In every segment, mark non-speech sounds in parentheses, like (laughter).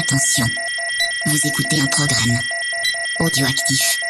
Attention, vous écoutez un programme audioactif.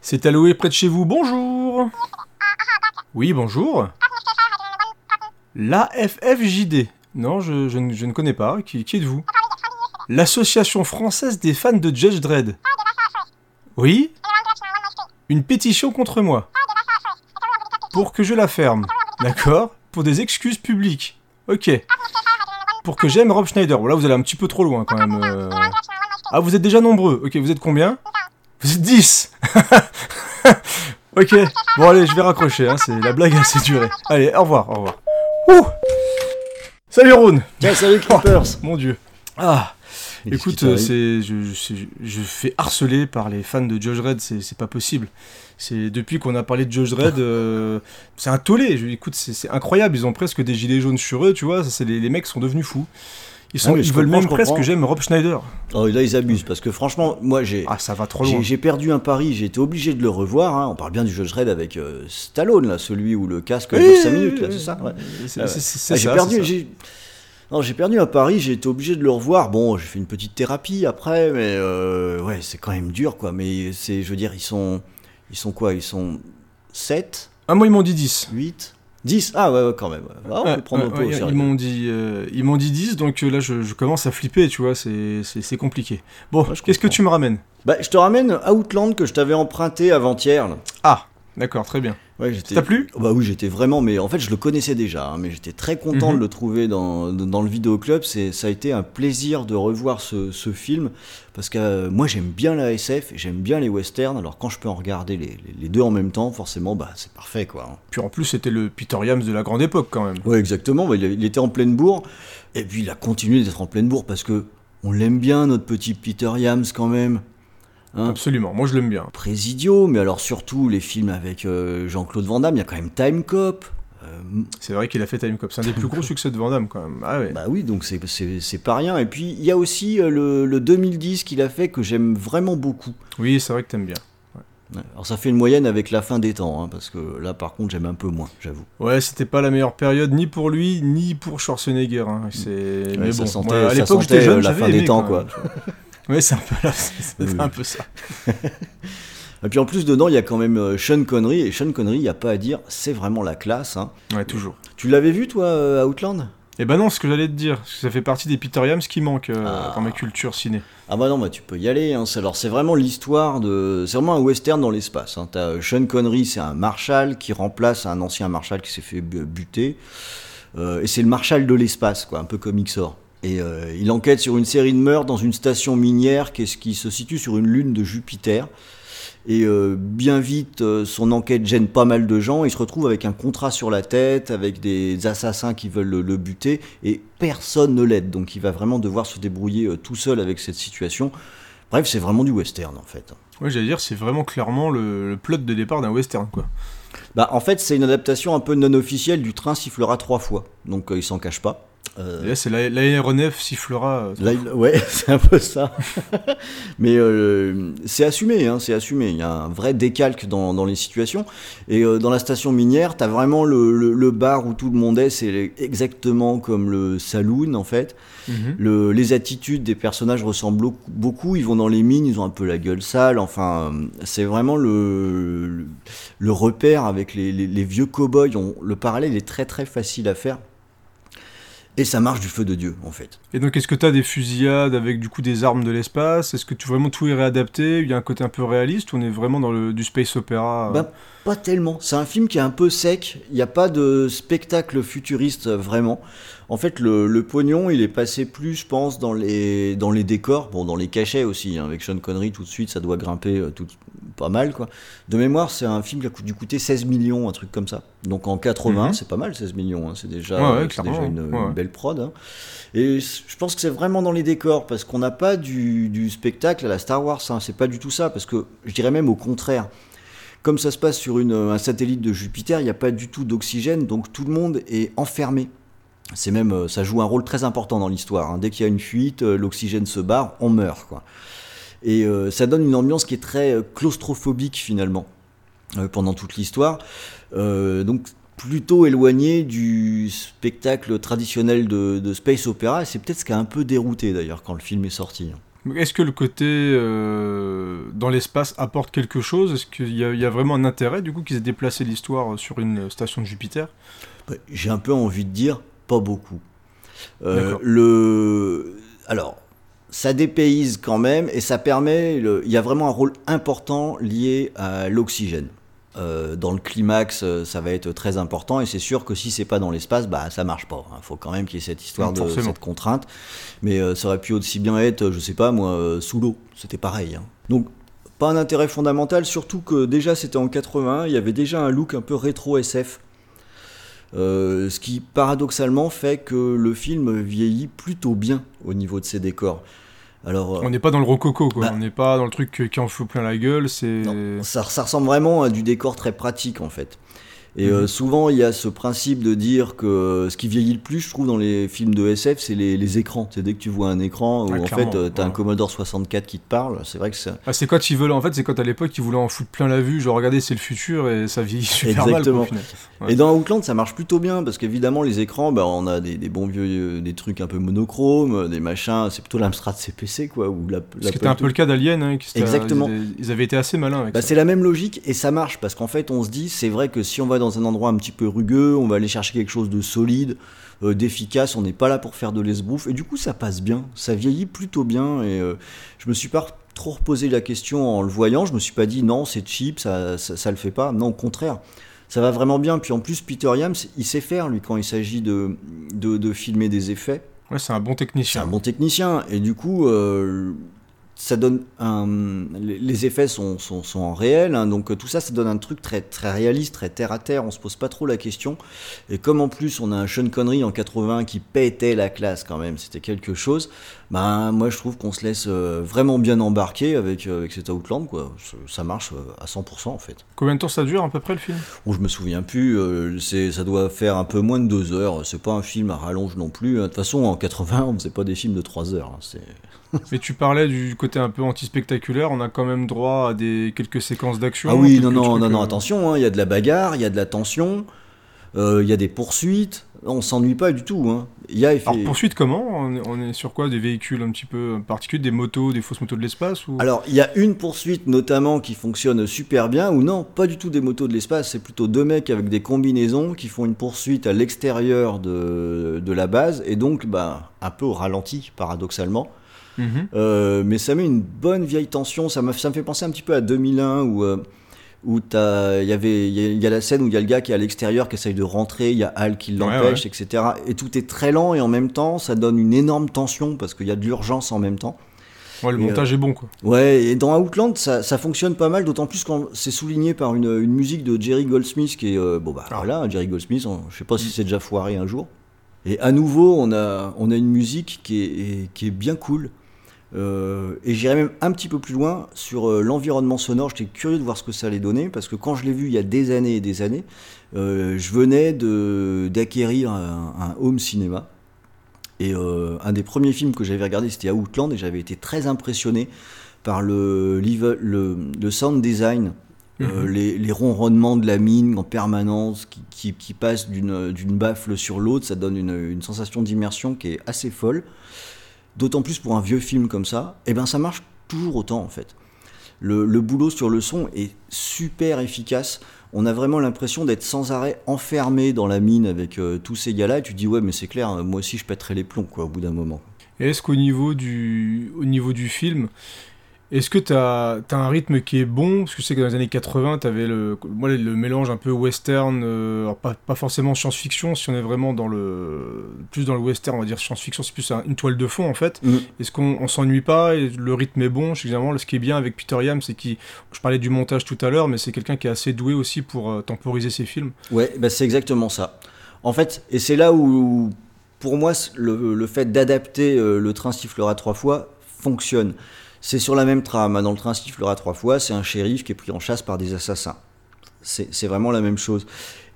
C'est Aloé près de chez vous, bonjour. Oui, bonjour. La FFJD Non, je, je ne- je ne connais pas, qui, qui êtes-vous? L'Association française des fans de Judge Dredd. Oui? Une pétition contre moi. Pour que je la ferme, d'accord? Pour des excuses publiques, ok. Pour que j'aime Rob Schneider, bon là vous allez un petit peu trop loin quand même euh. Ah vous êtes déjà nombreux, ok vous êtes combien? Vous êtes 10 (laughs) Ok, bon allez, je vais raccrocher, hein, c'est la blague a assez durée. Allez, au revoir, au revoir. Ouh. Salut Rhône Tiens, salut Creepers. Mon dieu. Ah Écoute, c'est, je, je, je fais harceler par les fans de Judge Red, c'est, pas possible. C'est depuis qu'on a parlé de Judge Red, (laughs) euh, c'est un tollé. Je, écoute, c'est, incroyable. Ils ont presque des gilets jaunes sur eux, tu vois. Ça, c'est les, les mecs sont devenus fous. Ils, sont, Ah ils veulent même presque que j'aime Rob Schneider. Oh, là, ils abusent, parce que franchement, moi, j'ai... Ah, ça va trop loin. j'ai perdu un pari, j'ai été obligé de le revoir. hein. On parle bien du Judge Red avec euh, Stallone, là, celui où le casque dure oui, 5 oui, minutes, là, c'est ça? ouais. C'est, Ah Ah, J'ai perdu. Non, j'ai perdu un pari, j'ai été obligé de le revoir. Bon, j'ai fait une petite thérapie après, mais euh, ouais, c'est quand même dur, quoi. Mais c'est, je veux dire, ils sont, ils sont quoi? Ils sont 7, Ah, moi, ils m'ont dit 10. 8, 10 Ah ouais, ouais, quand même. ouais. Ah, on peut prendre un peu au ouais, sérieux. ils m'ont dit, euh, ils m'ont dit 10, donc euh, là je, je commence à flipper, tu vois, c'est, compliqué. Bon, Ouais, qu'est-ce que tu me ramènes? Bah, je te ramène Outland que je t'avais emprunté avant-hier. Ah, d'accord, très bien. Ouais, j'étais- t'a plu? Bah oui, j'étais vraiment, mais en fait, je le connaissais déjà, hein, mais j'étais très content Mhm. de le trouver dans, dans le vidéoclub. C'est, ça a été un plaisir de revoir ce, ce film parce que euh, moi, j'aime bien la SF, j'aime bien les westerns. Alors quand je peux en regarder les, les- les deux en même temps, forcément, bah c'est parfait, quoi. hein. Puis en plus, c'était le Peter Yams de la grande époque quand même. Ouais, exactement. bah, il, il était en pleine bourre, et puis il a continué d'être en pleine bourre parce que on l'aime bien, notre petit Peter Yams, quand même. Hein Absolument, moi je l'aime bien. Présidio, mais alors surtout les films avec euh, Jean-Claude Van Damme, il y a quand même Time Cop. euh, C'est vrai qu'il a fait Time Cop, c'est un des plus gros (laughs) succès de Van Damme quand même. Ah ouais. Bah oui, donc c'est- pas rien. Et puis il y a aussi euh, le, le 2010 qu'il a fait que j'aime vraiment beaucoup. Oui, c'est vrai que t'aimes bien. Alors ça fait une moyenne avec la fin des temps, hein, parce que là par contre j'aime un peu moins, j'avoue. Ouais, c'était pas la meilleure période ni pour lui ni pour Schwarzenegger. hein. C'est. Mais ça bon, sentait- moi, à l'époque j'étais jeune, la fin des temps, quoi. (laughs) Ouais, c'est un peu là, Oui, un oui. peu ça. (laughs) Et puis en plus dedans il y a quand même euh, Sean Connery, et Sean Connery, il n'y a pas à dire, c'est vraiment la classe. hein. Ouais, toujours. Tu l'avais vu toi, euh, Outland? Et ben non, ce que j'allais te dire, parce que ça fait partie des Peter Yams qui manquent euh, Ah. dans ma culture ciné. Ah bah non, bah tu peux y aller. Hein. Alors c'est vraiment l'histoire de... C'est vraiment un western dans l'espace. Hein. T'as Sean Connery, c'est un marshal qui remplace un ancien marshal qui s'est fait bu- buter. Euh, et c'est le marshal de l'espace, quoi, un peu comme Xor. Et euh, il enquête sur une série de meurtres dans une station minière qui, est- qui se situe sur une lune de Jupiter. Et euh, bien vite, euh, son enquête gêne pas mal de gens. Il se retrouve avec un contrat sur la tête, avec des assassins qui veulent le, le buter, et personne ne l'aide. Donc il va vraiment devoir se débrouiller euh, tout seul avec cette situation. Bref, c'est vraiment du western en fait. Ouais, j'allais dire, c'est vraiment clairement le, le plot de départ d'un western, quoi. Bah, en fait, c'est une adaptation un peu non officielle du train sifflera trois fois. Donc il s'en cache pas. Euh, là, c'est la- l'aéronef sifflera. euh, ouais, (laughs) c'est un peu ça. (laughs) Mais euh, c'est assumé, hein, c'est assumé. Il y a un vrai décalque dans, dans les situations. Et euh, dans la station minière, t'as vraiment le, le- le bar où tout le monde est, c'est exactement comme le saloon en fait. mhm. Le- les attitudes des personnages ressemblent au- beaucoup. Ils vont dans les mines, ils ont un peu la gueule sale. Enfin, c'est vraiment le, le, le repère avec les, les- les vieux cow-boys. On- Le parallèle est très très facile à faire. Et ça marche du feu de Dieu en fait. Et donc, est-ce que t'as des fusillades avec du coup des armes de l'espace? Est-ce que tu vraiment tout est réadapté? Il y a un côté un peu réaliste ou on est vraiment dans le, du space opéra euh? Bah, pas tellement. C'est un film qui est un peu sec. Il n'y a pas de spectacle futuriste vraiment. En fait, le, le pognon, il est passé plus, je pense, dans les, dans les décors, bon, dans les cachets aussi. hein. Avec Sean Connery, tout de suite, ça doit grimper euh, tout, pas mal, quoi. De mémoire, c'est un film qui a dû coûter 16 millions, un truc comme ça. Donc en 80, Mhm. c'est pas mal, 16 millions. hein. C'est déjà, Ouais, ouais, c'est clairement, déjà une, ouais. une belle prod. hein. Et je pense que c'est vraiment dans les décors, parce qu'on n'a pas du, spectacle à la Star Wars. hein. C'est pas du tout ça, parce que je dirais même au contraire. Comme ça se passe sur une- un satellite de Jupiter, il n'y a pas du tout d'oxygène, donc tout le monde est enfermé. C'est même, euh, ça joue un rôle très important dans l'histoire. hein. Dès qu'il y a une fuite, euh, l'oxygène se barre, on meurt, quoi. Et euh, ça donne une ambiance qui est très claustrophobique finalement pendant toute l'histoire. Donc plutôt éloigné du spectacle traditionnel de, de space opéra. C'est peut-être ce qui a un peu dérouté d'ailleurs quand le film est sorti. Est-ce que le côté euh, dans l'espace apporte quelque chose? Est-ce qu'il y, y a vraiment un intérêt du coup qu'ils aient déplacé l'histoire sur une station de Jupiter? Bah, J'ai un peu envie de dire pas beaucoup. Euh, le alors ça dépayse quand même et ça permet le- il y a vraiment un rôle important lié à l'oxygène. Euh, dans le climax, euh, ça va être très important et c'est sûr que si c'est pas dans l'espace, bah ça marche pas. Il faut quand même qu'il y ait cette histoire Mm, de cette contrainte. Mais euh, ça aurait pu aussi bien être, je sais pas moi, sous l'eau. C'était pareil. hein. Donc pas un intérêt fondamental, surtout que déjà c'était en 81, il y avait déjà un look un peu rétro SF. Euh, ce qui paradoxalement fait que le film vieillit plutôt bien au niveau de ses décors. Alors, euh, On n'est pas dans le rococo, quoi. Bah. On n'est pas dans le truc qui en fout plein la gueule. C'est. ça, ça ressemble vraiment à du décor très pratique en fait. Et Mhm. euh, souvent, il y a ce principe de dire que ce qui vieillit le plus, je trouve, dans les films de SF, c'est les, les écrans. C'est dès que tu vois un écran où Ah, en fait, tu as un ouais. Commodore 64 qui te parle. C'est vrai que ça. Ah, c'est quand ils veulent. En fait, c'est quand à l'époque ils voulaient en foutre plein la vue. Genre, regardez, c'est le futur et ça vieillit super Exactement. mal. Ouais. Et dans Outland, ça marche plutôt bien parce qu'évidemment, les écrans, bah, on a des, des bons vieux, euh, des trucs un peu monochromes, des machins. C'est plutôt l'Amstrad CPC, quoi. Ou la, Ce qui était un peu le cas d'Alien. hein, c'était- Exactement. Ils, avaient- ils avaient été assez malins avec Bah, c'est la même logique et ça marche parce qu'en fait on se dit c'est vrai que si on va dans un endroit un petit peu rugueux, on va aller chercher quelque chose de solide, euh, d'efficace, on n'est pas là pour faire de l'esbrouf et du coup ça passe bien, ça vieillit plutôt bien et euh, je me suis pas trop reposé la question en le voyant, je me suis pas dit non c'est cheap, ça, ça, ça le fait pas, non au contraire. Ça va vraiment bien, puis en plus Peter Yams, il sait faire lui quand il s'agit de, de, de filmer des effets. Ouais, c'est un bon C'est technicien. un bon technicien et du coup euh, ça donne un les effets sont, sont, sont en réel hein, donc euh, tout ça ça donne un truc très très réaliste très terre à terre on se pose pas trop la question et comme en plus on a un Sean Connery en 80 qui pétait la classe quand même c'était quelque chose ben moi je trouve qu'on se laisse euh, vraiment bien embarquer avec, euh, avec cet Outland quoi ça, marche à 100% en fait Combien de temps ça dure à peu près le film? Bon, je me souviens plus, euh, c'est, ça doit faire un peu moins de deux heures. C'est pas un film à rallonge non plus. De toute façon, en 80, on faisait pas des films de trois heures. hein, C'est... Mais tu parlais du côté un peu anti-spectaculaire. On a quand même droit à des quelques séquences d'action. Ah oui, quelques non, non, non, non, euh, attention, hein, il y a de la bagarre, il y a de la tension, euh, il y a des poursuites. On s'ennuie pas du tout. hein. Y a Alors poursuite comment? On est, on est sur quoi? Des véhicules un petit peu particuliers, des motos, des fausses motos de l'espace ou... Alors, il y a une poursuite notamment qui fonctionne super bien, ou non, pas du tout des motos de l'espace, c'est plutôt deux mecs avec des combinaisons qui font une poursuite à l'extérieur de, de la base, et donc bah, un peu au ralenti, paradoxalement. Mhm. Euh, mais ça met une bonne vieille tension. Ça, m'a- ça me fait penser un petit peu à 2001 où, euh, où il y avait, il y, a- il y a la scène où il y a le gars qui est à l'extérieur qui essaye de rentrer, il y a Hal qui l'empêche, etc. Et tout est très lent et en même temps, ça donne une énorme tension parce qu'il y a de l'urgence en même temps. Ouais, le Et, montage est bon quoi. Ouais, et dans Outland, ça, ça fonctionne pas mal, d'autant plus quand c'est souligné par une, une musique de Jerry Goldsmith qui est. euh, bon, bah Ah. voilà, Jerry Goldsmith, on- je sais pas si c'est déjà foiré un jour. Et à nouveau, on a, on a une musique qui est, qui est bien cool. Euh, et j'irais même un petit peu plus loin sur euh, l'environnement sonore. J'étais curieux de voir ce que ça allait donner parce que quand je l'ai vu il y a des années et des années, euh, je venais d'acquérir un, un home cinéma. Et un des premiers films que j'avais regardé, c'était Outland, et j'avais été très impressionné par le, live- le, le sound design, euh, Mhm. les, les ronronnements de la mine en permanence qui, qui, qui passent d'une d'une baffle sur l'autre. Ça donne une, une sensation d'immersion qui est assez folle. D'autant plus pour un vieux film comme ça, et ben ça marche toujours autant en fait. Le, boulot sur le son est super efficace. On a vraiment l'impression d'être sans arrêt enfermé dans la mine avec euh, tous ces gars-là. Et tu dis, ouais, mais c'est clair, moi aussi je pèterai les plombs quoi, au bout d'un moment. Est-ce qu'au niveau du, au niveau du film, est-ce que tu as, un rythme qui est bon? Parce que je sais que dans les années 80, tu avais le, moi, le mélange un peu western, euh, alors pas, pas forcément science-fiction, si on est vraiment dans le, plus dans le western, on va dire science-fiction, c'est plus un- une toile de fond en fait. Mm. Est-ce qu'on on s'ennuie pas et le rythme est bon? Je sais que généralement, ce qui est bien avec Peter Yam, c'est qu'il, je parlais du montage tout à l'heure, mais c'est quelqu'un qui est assez doué aussi pour euh, temporiser ses films. Ouais, bah c'est exactement ça. En fait, et c'est là où, pour moi, le fait d'adapter euh, le train sifflera trois fois fonctionne. C'est sur la même trame. hein. Dans le train sifflera trois fois, c'est un shérif qui est pris en chasse par des assassins. C'est vraiment la même chose.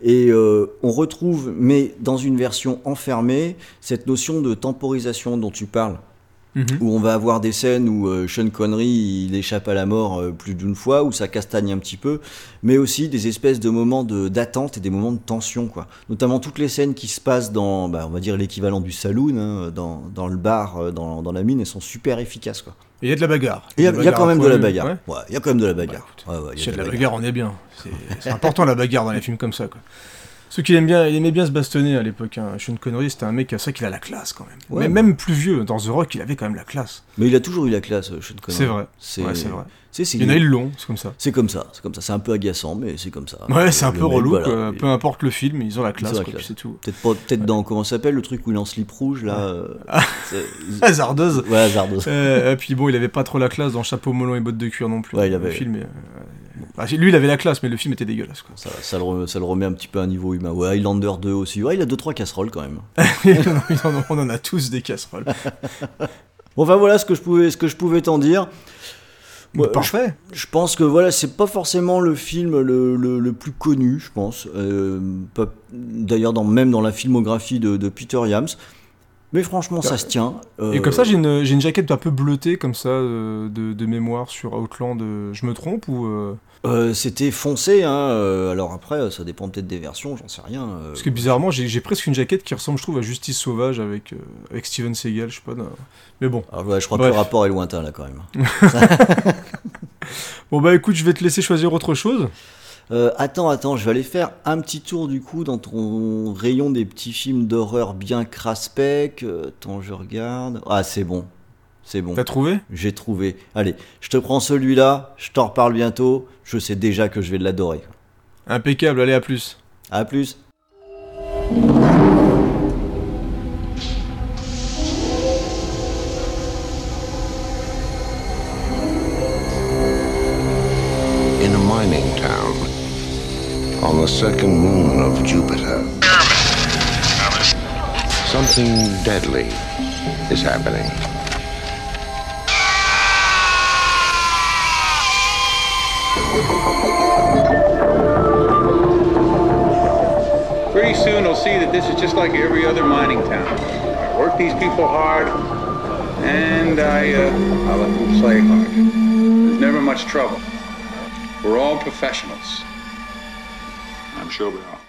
Et euh, on retrouve, mais dans une version enfermée, cette notion de temporisation dont tu parles. Mhm. où on va avoir des scènes où euh, Sean Connery il échappe à la mort euh, plus d'une fois, où ça castagne un petit peu, mais aussi des espèces de moments de- d'attente et des moments de tension, quoi. Notamment toutes les scènes qui se passent dans, bah, on va dire l'équivalent du saloon, hein, dans, dans le bar, dans, dans la mine, elles sont super efficaces, quoi. Il y a de la bagarre. Il y a, il y a quand même de la bagarre. ouais. Ouais, il y a quand même de la Bah, bagarre. écoute, Ouais, il y a S'il y a de la bagarre. bagarre, on est bien. C'est c'est important la bagarre dans les films comme ça, quoi. Ceux qui aiment bien, il aimait bien se bastonner à l'époque. Hein. Sean Connery, c'était un mec, c'est vrai qu'il a la classe quand même. Ouais. Mais même plus vieux, dans The Rock, il avait quand même la classe. Mais il a toujours eu la classe, euh, Sean Connery. C'est vrai. C'est Ouais, c'est- c'est- Il y en a, ils l'ont, c'est comme ça. C'est comme ça, c'est comme ça. C'est un peu agaçant, mais c'est comme ça. Ouais, c'est un peu mec, relou, voilà, quoi. il- peu importe le film, ils ont la classe, c'est tout. Peut-être pas, peut-être dans comment ça s'appelle le truc où il est en slip rouge là. euh, c'est- (laughs) Hasardeuse. ouais, hasardeuse. Euh, et puis bon, il avait pas trop la classe dans chapeau melon et bottes de cuir non plus. Ouais, il Le avait- film, est- euh, bah, lui, il avait la classe, mais le film était dégueulasse. Quoi. Ça, ça le re- ça le remet un petit peu à un niveau humain. Ouais, Highlander 2 aussi. Ouais, il a 2-3 casseroles quand même. (laughs) on en a tous des casseroles. (laughs) Bon, enfin voilà ce que je pouvais, ce que je pouvais t'en dire. Ouais, Parfait. Je pense que voilà, c'est pas forcément le film le, le- le plus connu, je pense. Euh, D'ailleurs, dans, même dans la filmographie de, de Peter Yams. Mais franchement, ça se tient. Et Euh, comme ça, j'ai une, une jaquette un peu bleutée, comme ça, euh, de, de mémoire sur Outland. euh, Je me trompe ou. euh, euh, C'était foncé, hein. euh, alors après, ça dépend peut-être des versions, j'en sais rien. euh. Parce que bizarrement, j'ai presque une jaquette qui ressemble, je trouve, à Justice Sauvage avec, euh, avec Steven Seagal, je sais pas. Mais bon. Alors, ouais, je crois Bref. que le rapport est lointain là quand même. (laughs) Bon, bah écoute, je vais te laisser choisir autre chose. Euh, attends, attends, je vais aller faire un petit tour du coup dans ton rayon des petits films d'horreur bien craspec. Euh, Attends, je regarde. Ah, c'est bon. C'est bon. T'as trouvé? J'ai trouvé. Allez, je te prends celui-là, je t'en reparle bientôt. Je sais déjà que je vais l'adorer. Impeccable, allez, à plus. À plus. The second moon of Jupiter. Something deadly is happening. Pretty soon they'll see that this is just like every other mining town. I work these people hard, and I, uh, I let them play hard. There's never much trouble. We're all professionals chill, bro.